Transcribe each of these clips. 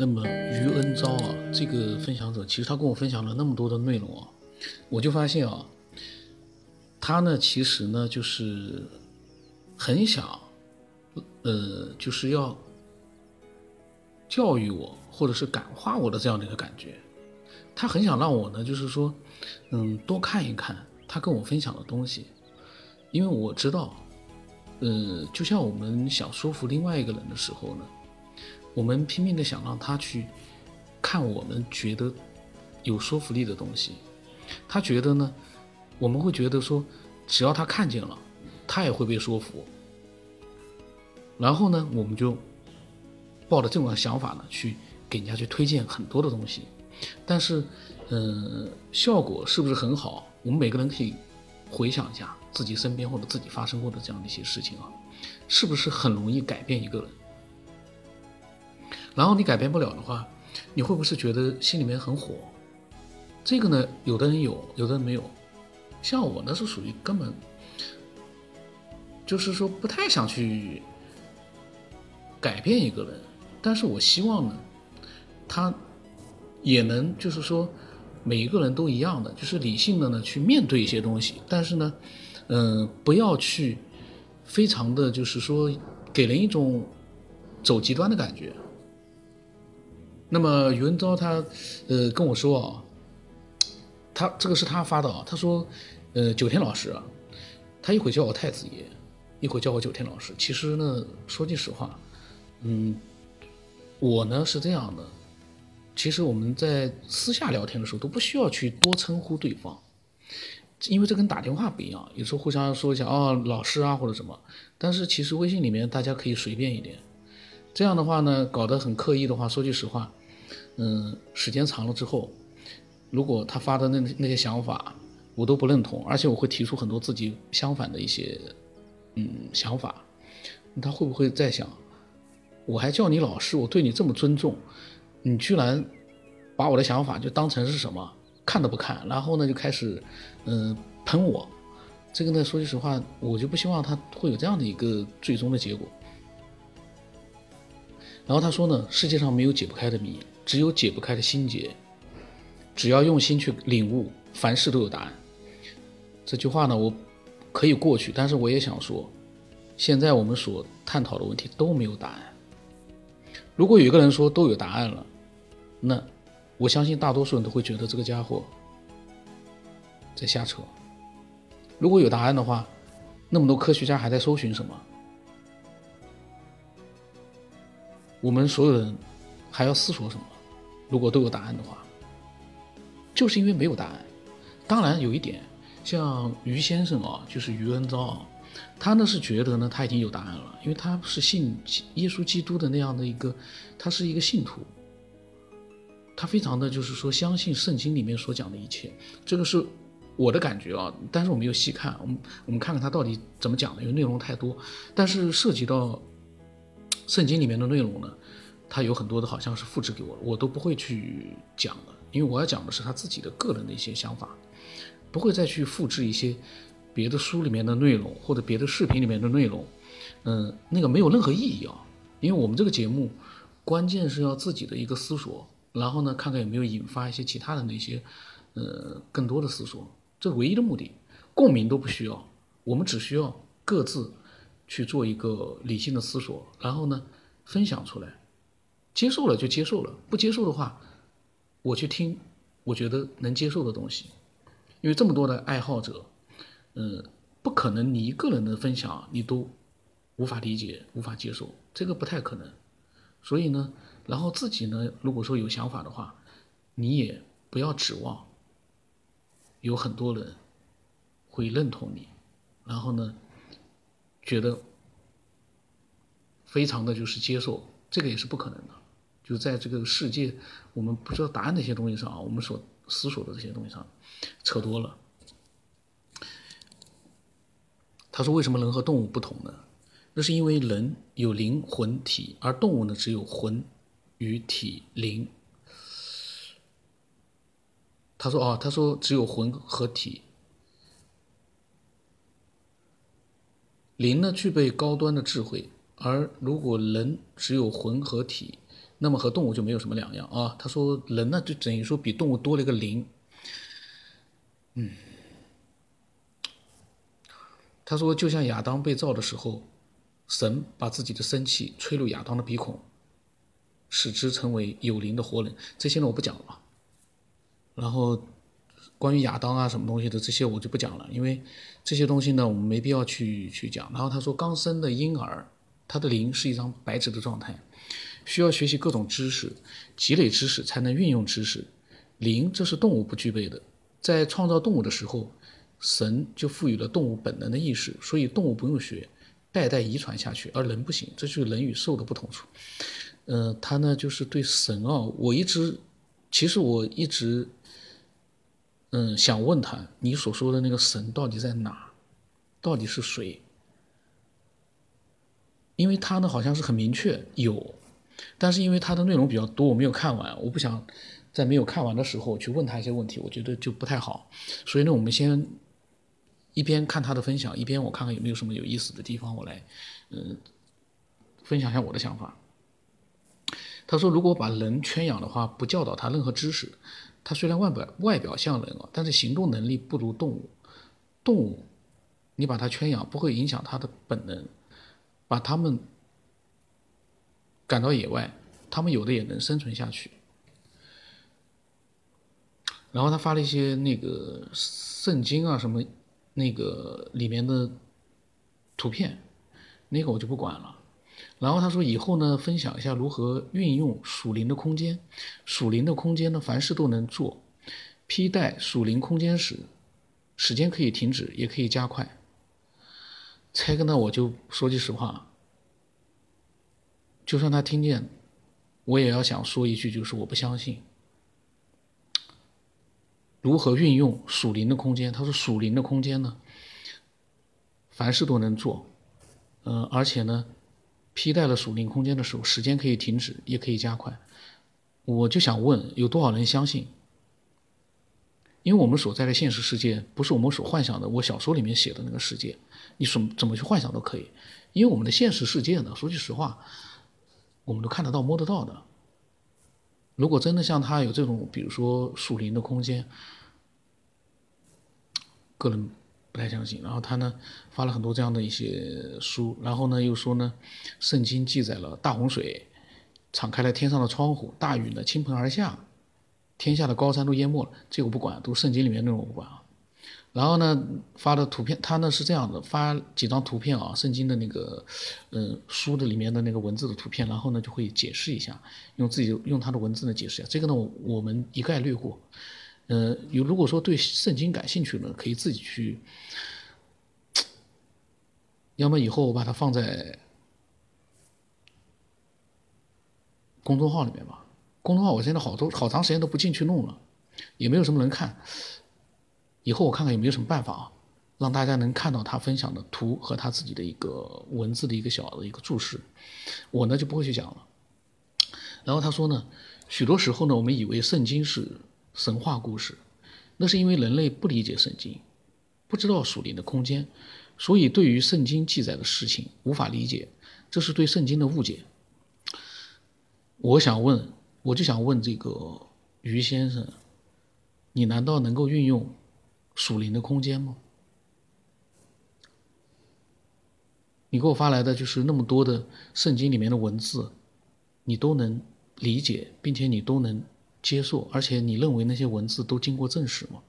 那么于恩昭啊，这个分享者，其实他跟我分享了那么多的内容啊，我就发现啊，他呢其实呢就是很想，呃，就是要教育我或者是感化我的这样的一个感觉，他很想让我呢就是说，嗯，多看一看他跟我分享的东西，因为我知道，呃，就像我们想说服另外一个人的时候呢。我们拼命的想让他去看我们觉得有说服力的东西，他觉得呢，我们会觉得说，只要他看见了，他也会被说服。然后呢，我们就抱着这种想法呢，去给人家去推荐很多的东西。但是，嗯，效果是不是很好？我们每个人可以回想一下自己身边或者自己发生过的这样的一些事情啊，是不是很容易改变一个人？然后你改变不了的话，你会不会觉得心里面很火？这个呢，有的人有，有的人没有。像我呢，是属于根本就是说不太想去改变一个人，但是我希望呢，他也能就是说每一个人都一样的，就是理性的呢去面对一些东西，但是呢，嗯，不要去非常的就是说给人一种走极端的感觉。那么余文昭他，呃，跟我说啊，他这个是他发的啊，他说，呃，九天老师啊，他一会叫我太子爷，一会叫我九天老师。其实呢，说句实话，嗯，我呢是这样的，其实我们在私下聊天的时候都不需要去多称呼对方，因为这跟打电话不一样，有时候互相说一下哦，老师啊或者什么，但是其实微信里面大家可以随便一点，这样的话呢，搞得很刻意的话，说句实话。嗯，时间长了之后，如果他发的那那些想法我都不认同，而且我会提出很多自己相反的一些嗯想法，他会不会在想，我还叫你老师，我对你这么尊重，你居然把我的想法就当成是什么看都不看，然后呢就开始嗯喷我，这个呢说句实话，我就不希望他会有这样的一个最终的结果。然后他说呢，世界上没有解不开的谜。只有解不开的心结，只要用心去领悟，凡事都有答案。这句话呢，我可以过去，但是我也想说，现在我们所探讨的问题都没有答案。如果有一个人说都有答案了，那我相信大多数人都会觉得这个家伙在瞎扯。如果有答案的话，那么多科学家还在搜寻什么？我们所有人还要思索什么？如果都有答案的话，就是因为没有答案。当然有一点，像于先生啊，就是于恩昭啊，他呢是觉得呢他已经有答案了，因为他是信耶稣基督的那样的一个，他是一个信徒，他非常的就是说相信圣经里面所讲的一切。这个是我的感觉啊，但是我没有细看，我们我们看看他到底怎么讲的，因为内容太多。但是涉及到圣经里面的内容呢？他有很多的好像是复制给我，我都不会去讲的，因为我要讲的是他自己的个人的一些想法，不会再去复制一些别的书里面的内容或者别的视频里面的内容，嗯，那个没有任何意义啊，因为我们这个节目关键是要自己的一个思索，然后呢，看看有没有引发一些其他的那些，呃，更多的思索，这唯一的目的，共鸣都不需要，我们只需要各自去做一个理性的思索，然后呢，分享出来。接受了就接受了，不接受的话，我去听，我觉得能接受的东西，因为这么多的爱好者，嗯，不可能你一个人的分享你都无法理解、无法接受，这个不太可能。所以呢，然后自己呢，如果说有想法的话，你也不要指望有很多人会认同你，然后呢，觉得非常的就是接受，这个也是不可能的。就在这个世界，我们不知道答案那些东西上啊，我们所思索的这些东西上，扯多了。他说：“为什么人和动物不同呢？那是因为人有灵魂体，而动物呢只有魂与体灵。”他说：“哦，他说只有魂和体，灵呢具备高端的智慧，而如果人只有魂和体。”那么和动物就没有什么两样啊。他说人呢就等于说比动物多了一个灵。嗯，他说就像亚当被造的时候，神把自己的生气吹入亚当的鼻孔，使之成为有灵的活人。这些呢我不讲了。然后关于亚当啊什么东西的这些我就不讲了，因为这些东西呢我们没必要去去讲。然后他说刚生的婴儿。他的灵是一张白纸的状态，需要学习各种知识，积累知识才能运用知识。灵这是动物不具备的，在创造动物的时候，神就赋予了动物本能的意识，所以动物不用学，代代遗传下去，而人不行，这就是人与兽的不同处。嗯，他呢就是对神啊，我一直，其实我一直，嗯，想问他，你所说的那个神到底在哪？到底是谁？因为他呢好像是很明确有，但是因为他的内容比较多，我没有看完，我不想在没有看完的时候去问他一些问题，我觉得就不太好。所以呢，我们先一边看他的分享，一边我看看有没有什么有意思的地方，我来嗯分享一下我的想法。他说，如果把人圈养的话，不教导他任何知识，他虽然外表外表像人啊，但是行动能力不如动物。动物你把它圈养，不会影响它的本能。把他们赶到野外，他们有的也能生存下去。然后他发了一些那个圣经啊什么那个里面的图片，那个我就不管了。然后他说以后呢，分享一下如何运用属灵的空间。属灵的空间呢，凡事都能做。披戴属灵空间时，时间可以停止，也可以加快。这个呢，我就说句实话，就算他听见，我也要想说一句，就是我不相信。如何运用属灵的空间？他说属灵的空间呢，凡事都能做，嗯，而且呢，披戴了属灵空间的时候，时间可以停止，也可以加快。我就想问，有多少人相信？因为我们所在的现实世界，不是我们所幻想的，我小说里面写的那个世界。你怎怎么去幻想都可以，因为我们的现实世界呢，说句实话，我们都看得到、摸得到的。如果真的像他有这种，比如说树林的空间，个人不太相信。然后他呢发了很多这样的一些书，然后呢又说呢，圣经记载了大洪水，敞开了天上的窗户，大雨呢倾盆而下，天下的高山都淹没了。这个我不管，都圣经里面内容我不管啊。然后呢，发的图片，他呢是这样的，发几张图片啊，圣经的那个，嗯，书的里面的那个文字的图片，然后呢就会解释一下，用自己用他的文字呢解释一下。这个呢，我们一概略过。呃，有如果说对圣经感兴趣呢，可以自己去，要么以后我把它放在公众号里面吧。公众号我现在好多好长时间都不进去弄了，也没有什么人看。以后我看看有没有什么办法啊，让大家能看到他分享的图和他自己的一个文字的一个小的一个注释，我呢就不会去讲了。然后他说呢，许多时候呢，我们以为圣经是神话故事，那是因为人类不理解圣经，不知道属灵的空间，所以对于圣经记载的事情无法理解，这是对圣经的误解。我想问，我就想问这个于先生，你难道能够运用？属灵的空间吗？你给我发来的就是那么多的圣经里面的文字，你都能理解，并且你都能接受，而且你认为那些文字都经过证实吗？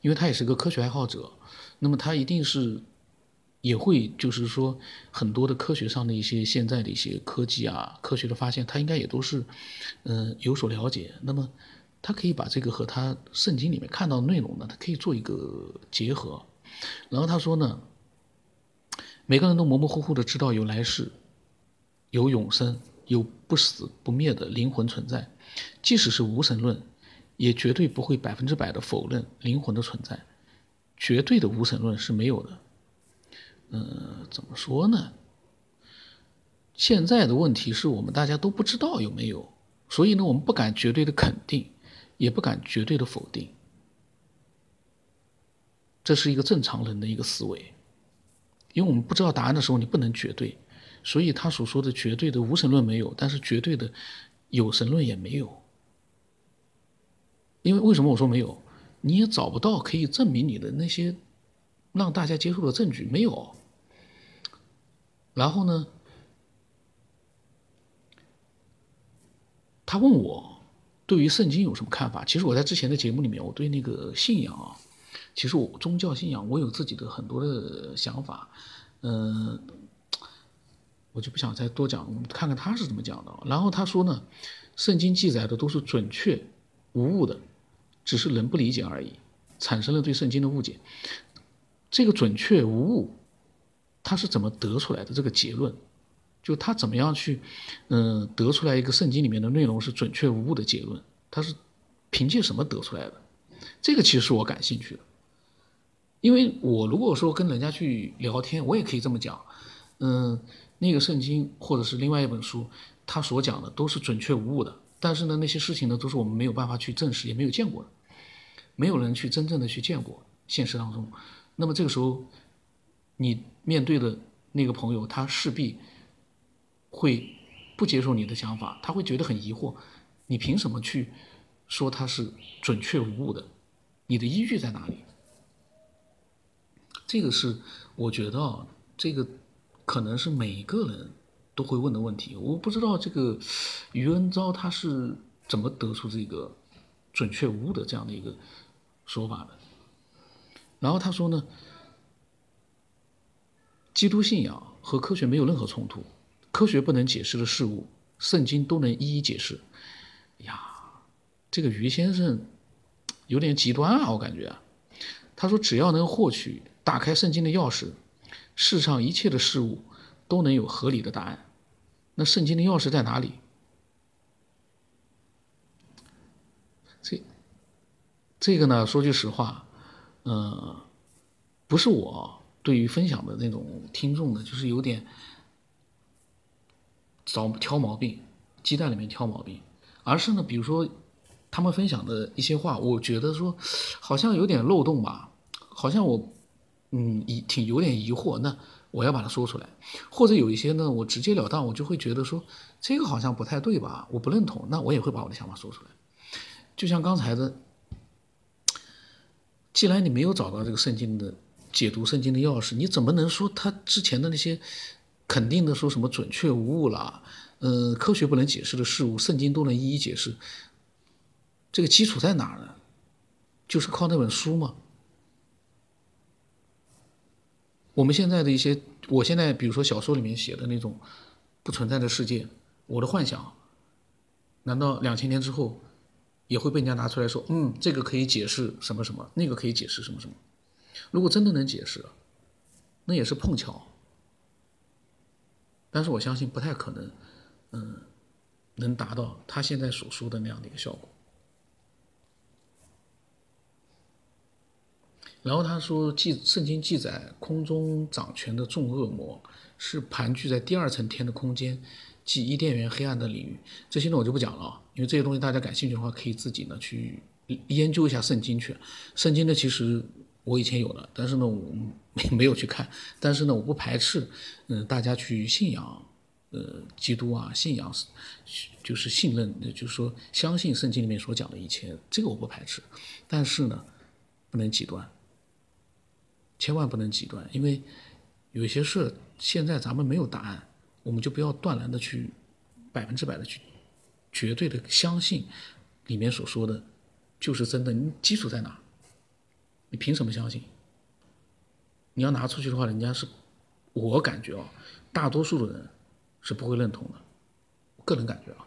因为他也是个科学爱好者，那么他一定是也会就是说很多的科学上的一些现在的一些科技啊、科学的发现，他应该也都是嗯有所了解。那么。他可以把这个和他圣经里面看到的内容呢，他可以做一个结合。然后他说呢，每个人都模模糊糊的知道有来世、有永生、有不死不灭的灵魂存在。即使是无神论，也绝对不会百分之百的否认灵魂的存在。绝对的无神论是没有的。嗯，怎么说呢？现在的问题是我们大家都不知道有没有，所以呢，我们不敢绝对的肯定。也不敢绝对的否定，这是一个正常人的一个思维，因为我们不知道答案的时候，你不能绝对，所以他所说的绝对的无神论没有，但是绝对的有神论也没有。因为为什么我说没有？你也找不到可以证明你的那些让大家接受的证据，没有。然后呢，他问我对于圣经有什么看法？其实我在之前的节目里面，我对那个信仰啊，其实我宗教信仰我有自己的很多的想法，嗯，我就不想再多讲，我们看看他是怎么讲的。然后他说呢，圣经记载的都是准确无误的。只是人不理解而已，产生了对圣经的误解。这个准确无误，他是怎么得出来的？这个结论，就他怎么样去，嗯，得出来一个圣经里面的内容是准确无误的结论？他是凭借什么得出来的？这个其实是我感兴趣的，因为我如果说跟人家去聊天，我也可以这么讲，嗯，那个圣经或者是另外一本书，他所讲的都是准确无误的，但是呢，那些事情呢，都是我们没有办法去证实，也没有见过的。没有人去真正的去见过现实当中，那么这个时候，你面对的那个朋友，他势必会不接受你的想法，他会觉得很疑惑，你凭什么去说他是准确无误的？你的依据在哪里？这个是我觉得啊，这个可能是每个人都会问的问题。我不知道这个余恩昭他是怎么得出这个准确无误的这样的一个。说法的，然后他说呢，基督信仰和科学没有任何冲突，科学不能解释的事物，圣经都能一一解释。呀，这个于先生有点极端啊，我感觉啊。他说，只要能获取打开圣经的钥匙，世上一切的事物都能有合理的答案。那圣经的钥匙在哪里？这。这个呢，说句实话，呃，不是我对于分享的那种听众呢，就是有点找挑毛病，鸡蛋里面挑毛病，而是呢，比如说他们分享的一些话，我觉得说好像有点漏洞吧，好像我嗯疑挺有点疑惑，那我要把它说出来，或者有一些呢，我直截了当，我就会觉得说这个好像不太对吧，我不认同，那我也会把我的想法说出来，就像刚才的。既然你没有找到这个圣经的解读圣经的钥匙，你怎么能说他之前的那些肯定的说什么准确无误啦？呃，科学不能解释的事物，圣经都能一一解释？这个基础在哪呢？就是靠那本书吗？我们现在的一些，我现在比如说小说里面写的那种不存在的世界，我的幻想，难道两千年之后？也会被人家拿出来说，嗯，这个可以解释什么什么，那个可以解释什么什么。如果真的能解释，那也是碰巧。但是我相信不太可能，嗯，能达到他现在所说的那样的一个效果。然后他说，记圣经记载，空中掌权的众恶魔是盘踞在第二层天的空间。即伊甸园黑暗的领域，这些呢我就不讲了，因为这些东西大家感兴趣的话，可以自己呢去研究一下圣经去。圣经呢其实我以前有的，但是呢我没 没有去看。但是呢我不排斥，嗯，大家去信仰，呃，基督啊，信仰就是信任，就是说相信圣经里面所讲的一切，这个我不排斥。但是呢，不能极端，千万不能极端，因为有些事现在咱们没有答案。我们就不要断然的去百分之百的去绝对的相信里面所说的，就是真的。你基础在哪？你凭什么相信？你要拿出去的话，人家是，我感觉啊，大多数的人是不会认同的，个人感觉啊。